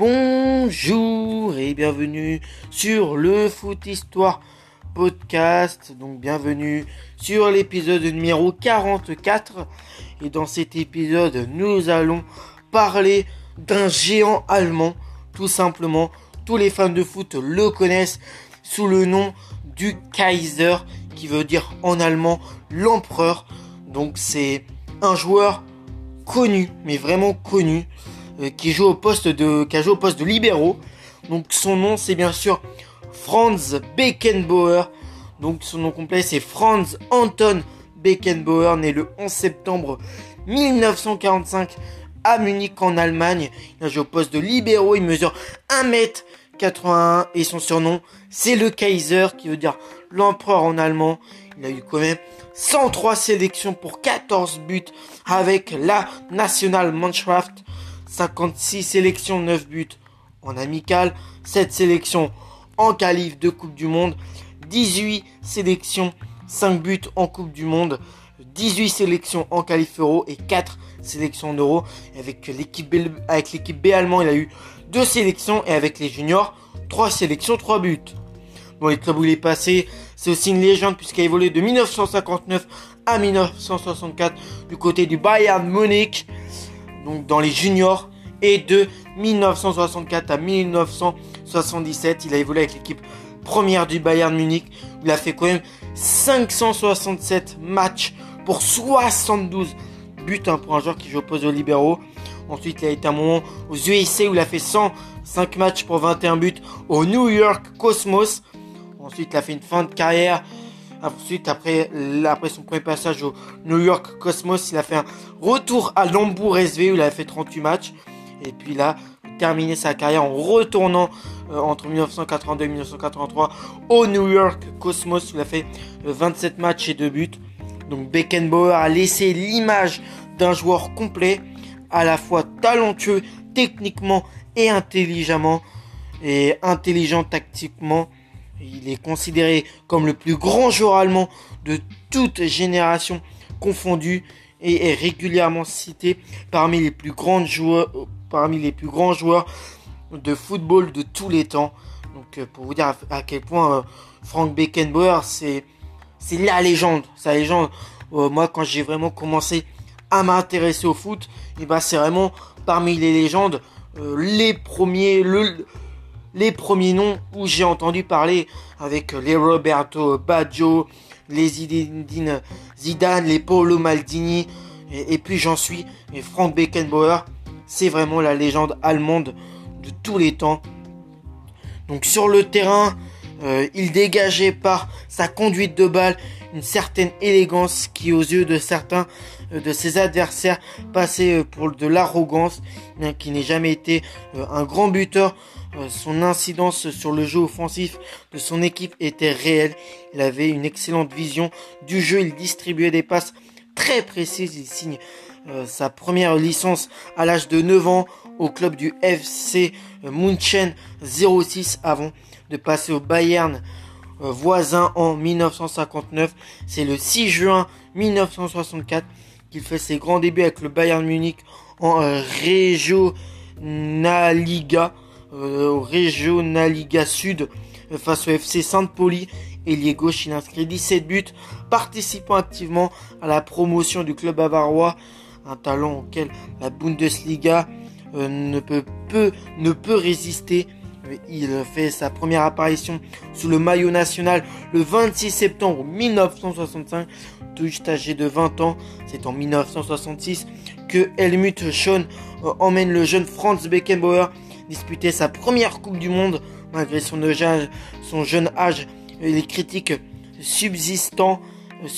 Bonjour et bienvenue sur le Foot Histoire podcast. Donc bienvenue sur l'épisode numéro 44. Et dans cet épisode, nous allons parler d'un géant allemand. Tout simplement, tous les fans de foot le connaissent sous le nom du Kaiser, qui veut dire en allemand l'empereur. Donc c'est un joueur connu, mais vraiment connu, qui joue au poste de, qui a joué au poste de libéraux. Donc son nom c'est bien sûr Franz Beckenbauer. Donc son nom complet c'est Franz Anton Beckenbauer, né le 11 septembre 1945 à Munich en Allemagne. Il a joué au poste de libéraux, il mesure 1m81 et son surnom c'est le Kaiser qui veut dire l'empereur en allemand. Il a eu quand même 103 sélections pour 14 buts avec la Nationalmannschaft. 56 sélections, 9 buts en amical, 7 sélections en qualif de Coupe du Monde, 18 sélections, 5 buts en Coupe du Monde, 18 sélections en qualif euro et 4 sélections l'équipe B, avec l'équipe B allemand, il a eu 2 sélections. Et avec les juniors, 3 sélections, 3 buts. Bon, les clubs où il est passé, c'est aussi une légende puisqu'il a évolué de 1959 à 1964 du côté du Bayern Munich donc dans les juniors. Et de 1964 à 1977, il a évolué avec l'équipe première du Bayern Munich. Il a fait quand même 567 matchs pour 72 buts hein, pour un joueur qui joue au poste de libéraux. Ensuite, il a été un moment aux USA où il a fait 105 matchs pour 21 buts au New York Cosmos. Ensuite, il a fait une fin de carrière Ensuite, après, après son premier passage au New York Cosmos, il a fait un retour à Lambourg SV où il a fait 38 matchs. Et puis a terminé sa carrière en retournant euh, entre 1982 et 1983 au New York Cosmos où il a fait 27 euh, matchs et 2 buts. Donc Beckenbauer a laissé l'image d'un joueur complet, à la fois talentueux techniquement et intelligemment, et intelligent tactiquement. Il est considéré comme le plus grand joueur allemand de toute génération confondue et est régulièrement cité parmi les plus grands joueurs, de football de tous les temps. Donc euh, pour vous dire à, quel point euh, Frank Beckenbauer c'est c'est la légende, sa légende. Euh, moi quand j'ai vraiment commencé à m'intéresser au foot, et eh ben c'est vraiment parmi les légendes les premiers le les premiers noms où j'ai entendu parler avec les Roberto Baggio, les Zidane, les Paolo Maldini, et, puis j'en suis, et Frank Beckenbauer, c'est vraiment la légende allemande de tous les temps. Donc sur le terrain, euh, il dégageait par sa conduite de balle une certaine élégance qui aux yeux de certains de ses adversaires passait euh, pour de l'arrogance, bien qu'il n'ait jamais été un grand buteur euh, son incidence sur le jeu offensif de son équipe était réelle. Il avait une excellente vision du jeu. Il distribuait des passes très précises. Il signe euh, sa première licence à l'âge de 9 ans au club du FC München 06 avant de passer au Bayern euh, voisin en 1959. C'est le 6 juin 1964 qu'il fait ses grands débuts avec le Bayern Munich en euh, Regionalliga Sud euh, face au FC Sainte-Poli. Ailier gauche, il inscrit 17 buts, participant activement à la promotion du club bavarois, un talent auquel la Bundesliga euh, ne peut, peu, ne peut résister. Il fait sa première apparition sous le maillot national le 26 septembre 1965, tout juste âgé de 20 ans. C'est en 1966 que Helmut Schön emmène le jeune Franz Beckenbauer disputer sa première Coupe du Monde malgré son, jeune âge et les critiques subsistant, euh,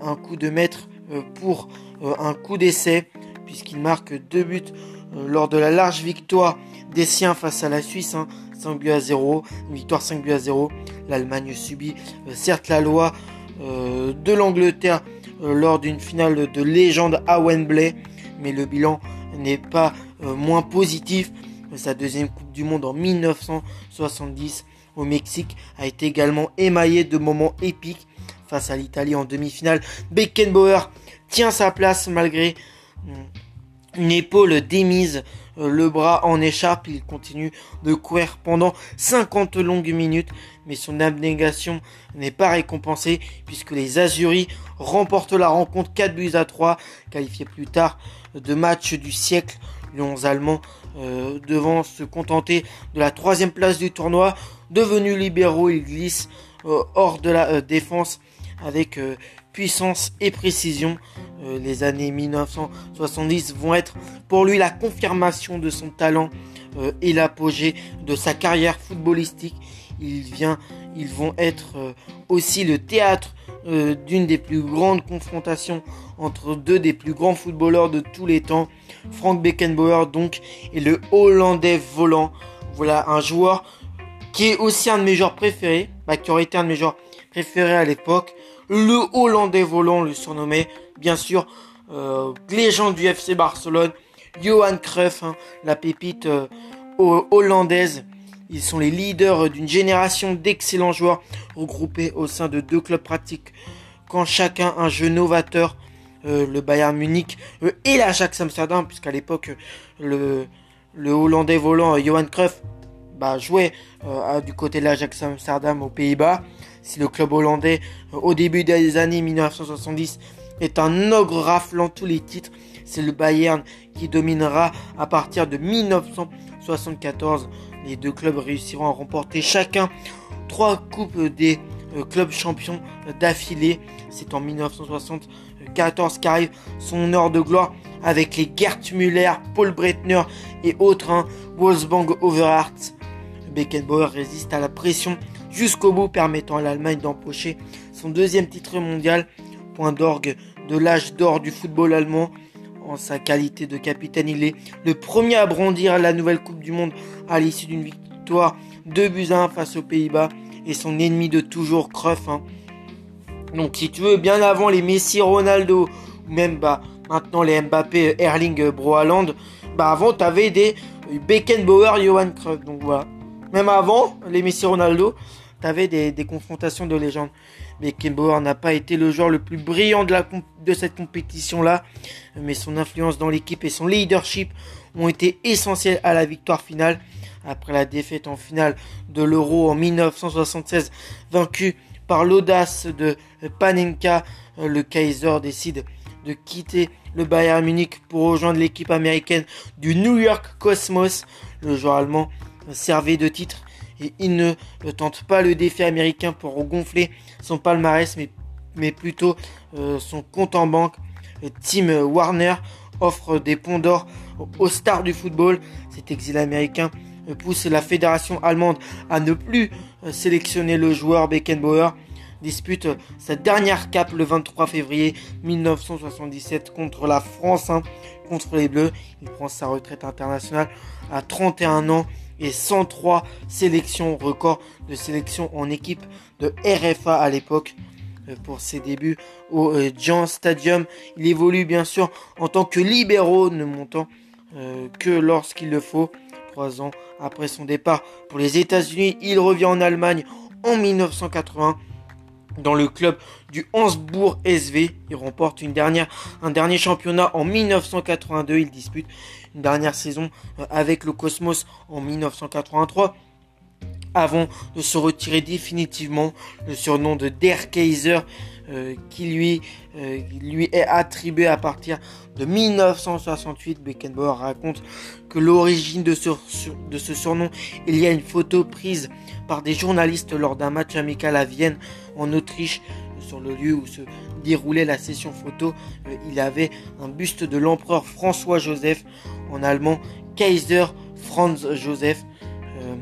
un coup de maître euh, pour euh, un coup d'essai puisqu'il marque deux buts lors de la large victoire des siens face à la Suisse, 5 hein, buts à 0, victoire 5 buts à 0. L'Allemagne subit certes la loi de l'Angleterre lors d'une finale de légende à Wembley, mais le bilan n'est pas euh, moins positif. Sa deuxième Coupe du Monde en 1970 au Mexique a été également émaillée de moments épiques face à l'Italie en demi-finale. Beckenbauer tient sa place malgré hum, une épaule démise, euh, le bras en écharpe, il continue de courir pendant 50 longues minutes, mais son abnégation n'est pas récompensée puisque les Azuris remportent la rencontre 4 buts à 3, qualifié plus tard de match du siècle. Les 11 Allemands euh, devant se contenter de la troisième place du tournoi. Devenus libéraux, ils glissent euh, hors de la défense avec puissance et précision. Euh, les années 1970 vont être pour lui la confirmation de son talent euh, et l'apogée de sa carrière footballistique. Il vient, ils vont être euh, aussi le théâtre d'une des plus grandes confrontations entre deux des plus grands footballeurs de tous les temps, Frank Beckenbauer donc et le Hollandais volant. Voilà un joueur qui est aussi un de mes joueurs préférés, bah, qui aurait été un de mes joueurs préférés à l'époque. Le Hollandais volant le surnommait, bien sûr, euh, légende du FC Barcelone, Johan Cruyff, hein, la pépite euh, hollandaise. Ils sont les leaders d'une génération d'excellents joueurs regroupés au sein de deux clubs pratiques, quand chacun un jeu novateur, euh, le Bayern Munich euh, et l'Ajax Amsterdam, puisqu'à l'époque le, le Hollandais volant Johan Cruyff bah, jouait du côté de l'Ajax Amsterdam aux Pays-Bas si le club hollandais, euh, au début des années 1970, est un ogre raflant tous les titres, c'est le Bayern qui dominera à partir de 1974. Les deux clubs réussiront à remporter chacun trois coupes des euh, clubs champions d'affilée. C'est en 1974 qu'arrive son heure de gloire avec les Gert Müller, Paul Breitner et autres, hein, Wolfgang Overhart. Beckenbauer résiste à la pression jusqu'au bout, permettant à l'Allemagne d'empocher son deuxième titre mondial, point d'orgue de l'âge d'or du football allemand. En sa qualité de capitaine, il est le premier à brandir la nouvelle Coupe du Monde à l'issue d'une victoire 2 buts à 1 face aux Pays-Bas et son ennemi de toujours, Cruyff. Hein. Donc si tu veux, bien avant les Messi, Ronaldo, ou même bah, maintenant les Mbappé, Erling, Broaland, bah avant tu avais des Beckenbauer, Johan Cruyff. Donc voilà. Même avant Messi, Ronaldo, t'avais des, des confrontations de légende. Mais Kemboer n'a pas été le joueur le plus brillant de, la, de cette compétition-là, mais son influence dans l'équipe et son leadership ont été essentiels à la victoire finale. Après la défaite en finale de l'Euro en 1976, vaincu par l'audace de Panenka, le Kaiser décide de quitter le Bayern Munich pour rejoindre l'équipe américaine du New York Cosmos. Le joueur allemand servait de titre et il ne tente pas le défi américain pour gonfler son palmarès, mais, mais plutôt euh, son compte en banque. Tim Warner offre des ponts d'or aux stars du football. Cet exil américain pousse la fédération allemande à ne plus euh, sélectionner le joueur Beckenbauer. Dispute sa dernière cape le 23 février 1977 contre la France, hein, contre les Bleus. Il prend sa retraite internationale à 31 ans et 103 sélections, record de sélection en équipe de RFA à l'époque euh, pour ses débuts au euh, Giant Stadium. Il évolue bien sûr en tant que libéraux, ne montant euh, que lorsqu'il le faut. Trois ans après son départ pour les États-Unis, il revient en Allemagne en 1980 dans le club du Hansbourg SV. Il remporte un dernier championnat en 1982. Il dispute une dernière saison euh, avec le Cosmos en 1983 avant de se retirer définitivement le surnom de Der Kaiser euh, qui lui, euh, lui est attribué à partir de 1968. Beckenbauer raconte que l'origine de ce, de ce surnom, il y a une photo prise par des journalistes lors d'un match amical à Vienne en Autriche sur le lieu où se déroulait la session photo, euh, il avait un buste de l'empereur François Joseph, en allemand Kaiser Franz Joseph, euh,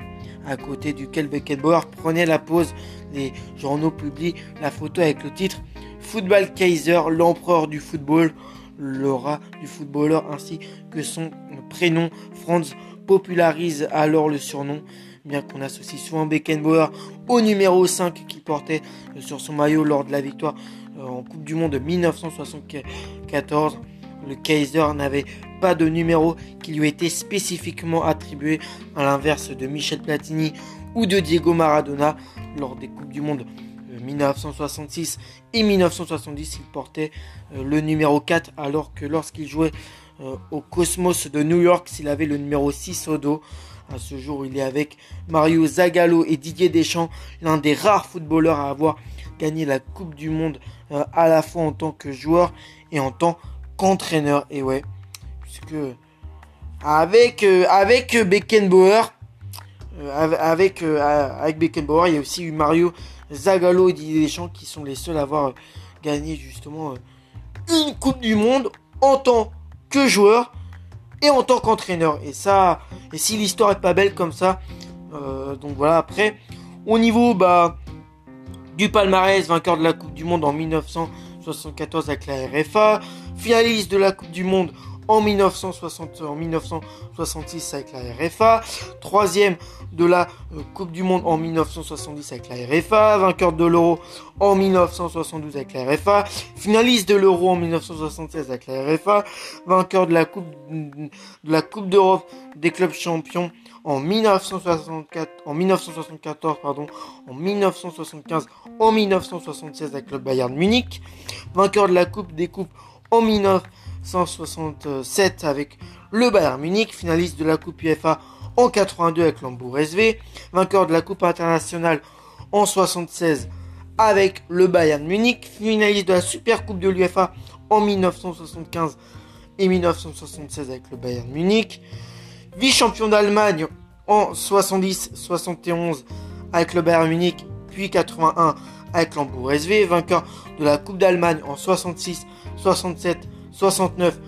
à côté duquel Beckenbauer prenait la pose. Les journaux publient la photo avec le titre Football Kaiser, l'empereur du football, l'aura du footballeur ainsi que son prénom Franz popularise alors le surnom bien qu'on associe souvent Beckenbauer au numéro 5 qu'il portait sur son maillot lors de la victoire euh, en Coupe du Monde de 1974. Le Kaiser n'avait pas de numéro qui lui était spécifiquement attribué, à l'inverse de Michel Platini ou de Diego Maradona lors des Coupes du Monde 1966 euh, et 1970. Il portait le numéro 4 alors que lorsqu'il jouait au Cosmos de New York s'il avait le numéro 6 au dos. À ce jour, il est avec Mario Zagallo et Didier Deschamps, l'un des rares footballeurs à avoir gagné la Coupe du Monde à la fois en tant que joueur et en tant qu'entraîneur. Et ouais, puisque avec, avec Beckenbauer, avec, avec Beckenbauer, il y a aussi eu Mario Zagallo et Didier Deschamps qui sont les seuls à avoir gagné justement une Coupe du Monde en tant que joueur et en tant qu'entraîneur. Et ça, et si l'histoire est pas belle comme ça, euh, donc voilà. Après, au niveau bah du palmarès, vainqueur de la Coupe du Monde en 1974 avec la RFA, finaliste de la Coupe du Monde en, 1960, en 1966 avec la RFA, troisième de la euh, Coupe du Monde en 1970 avec la RFA, vainqueur de l'Euro en 1972 avec la RFA, finaliste de l'Euro en 1976 avec la RFA, vainqueur de la Coupe de la Coupe d'Europe des clubs champions en 1964, en 1974, pardon, en 1975, en 1976 avec le Bayern Munich, vainqueur de la Coupe des Coupes en 1967 avec le Bayern Munich, finaliste de la Coupe UEFA en 82 avec l'Hambourg SV, vainqueur de la Coupe internationale en 76 avec le Bayern Munich, finaliste de la Super Coupe de l'UEFA en 1975 et 1976 avec le Bayern Munich, vice-champion d'Allemagne en 70-71 avec le Bayern Munich, puis 81 avec l'Hambourg SV, vainqueur de la Coupe d'Allemagne en 66, 67, 69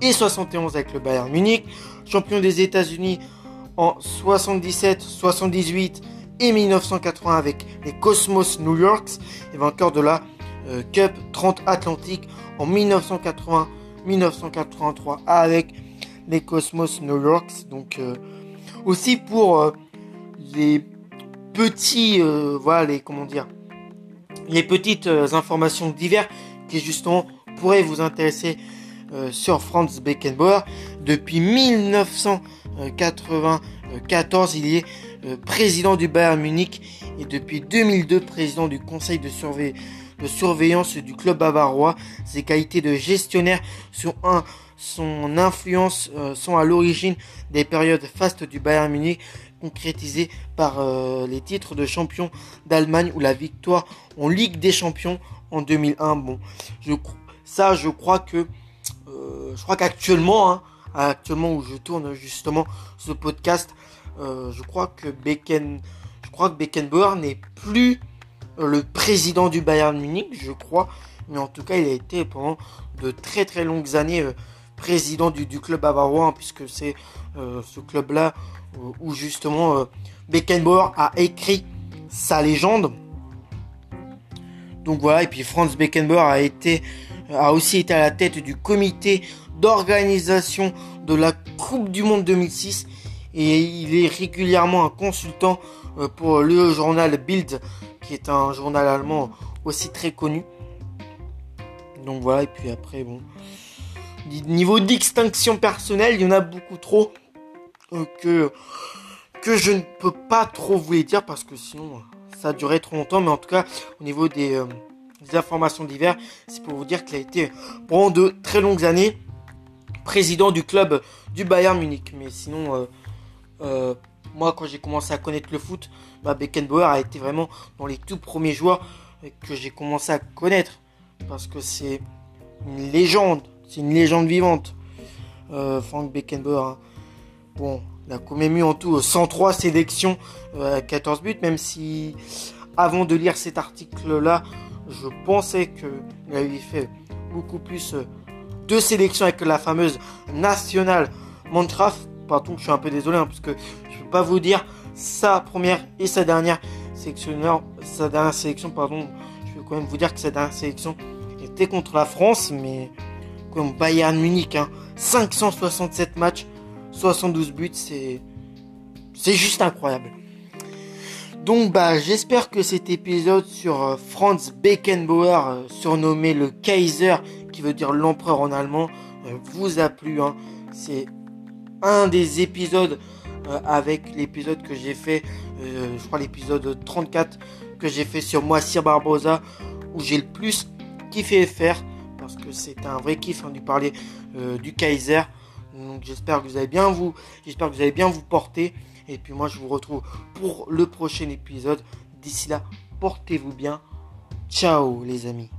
et 71 avec le Bayern Munich, champion des États-Unis en 77, 78 et 1980 avec les Cosmos New Yorks et vainqueur de la euh, Cup 30 Atlantique en 1980, 1983 avec les Cosmos New Yorks. Donc euh, aussi pour euh, les petits, voilà les comment dire, les petites informations diverses qui justement pourraient vous intéresser sur Franz Beckenbauer depuis 1900 94, il est euh, président du Bayern Munich et depuis 2002 président du conseil de, surveillance du club bavarois. Ses qualités de gestionnaire sont un, son influence euh, sont à l'origine des périodes fastes du Bayern Munich concrétisées par euh, les titres de champion d'Allemagne ou la victoire en Ligue des Champions en 2001. Bon, je, ça, je crois que, je crois qu'actuellement, hein, actuellement où je tourne justement ce podcast, euh, je crois que Beckenbauer n'est plus euh, le président du Bayern Munich, je crois, mais en tout cas il a été pendant de très très longues années euh, président du, club bavarois, hein, puisque c'est ce club-là où justement Beckenbauer a écrit sa légende. Donc voilà, et puis Franz Beckenbauer a été a aussi été à la tête du comité d'organisation de la Coupe du Monde 2006 et il est régulièrement un consultant euh, pour le journal Bild qui est un journal allemand aussi très connu. Donc voilà, et puis après, bon. Niveau d'extinction personnelle, il y en a beaucoup trop euh, que, que je ne peux pas trop vous les dire parce que sinon ça durait trop longtemps. Mais en tout cas, au niveau des, euh, des informations diverses, c'est pour vous dire qu'il a été pendant de très longues années président du club du Bayern Munich. Mais sinon, euh, euh, moi, quand j'ai commencé à connaître le foot, Beckenbauer a été vraiment dans les tout premiers joueurs que j'ai commencé à connaître. Parce que c'est une légende, c'est une légende vivante. Euh, Frank Beckenbauer. Hein. Bon, il a quand en tout 103 sélections, 14 buts, même si avant de lire cet article-là, je pensais qu'il avait fait beaucoup plus deux sélections avec la fameuse nationale Montraf. Pardon, je suis un peu désolé hein, parce que je ne peux pas vous dire sa première et sa dernière sélectionneur, sa dernière sélection, pardon. Je vais quand même vous dire que sa dernière sélection était contre la France, mais comme Bayern Munich, 567 hein. matchs, 72 buts, c'est juste incroyable. Donc bah j'espère que cet épisode sur euh, Franz Beckenbauer, euh, surnommé le Kaiser, qui veut dire l'empereur en allemand, euh, vous a plu. Hein. C'est un des épisodes avec l'épisode que j'ai fait, je crois l'épisode 34 que j'ai fait sur Moissir Barbosa, où j'ai le plus kiffé faire parce que c'est un vrai kiff hein, de parler du Kaiser. Donc j'espère que vous allez bien vous, j'espère que vous allez bien vous porter. Et puis moi je vous retrouve pour le prochain épisode. D'ici là, portez-vous bien. Ciao les amis.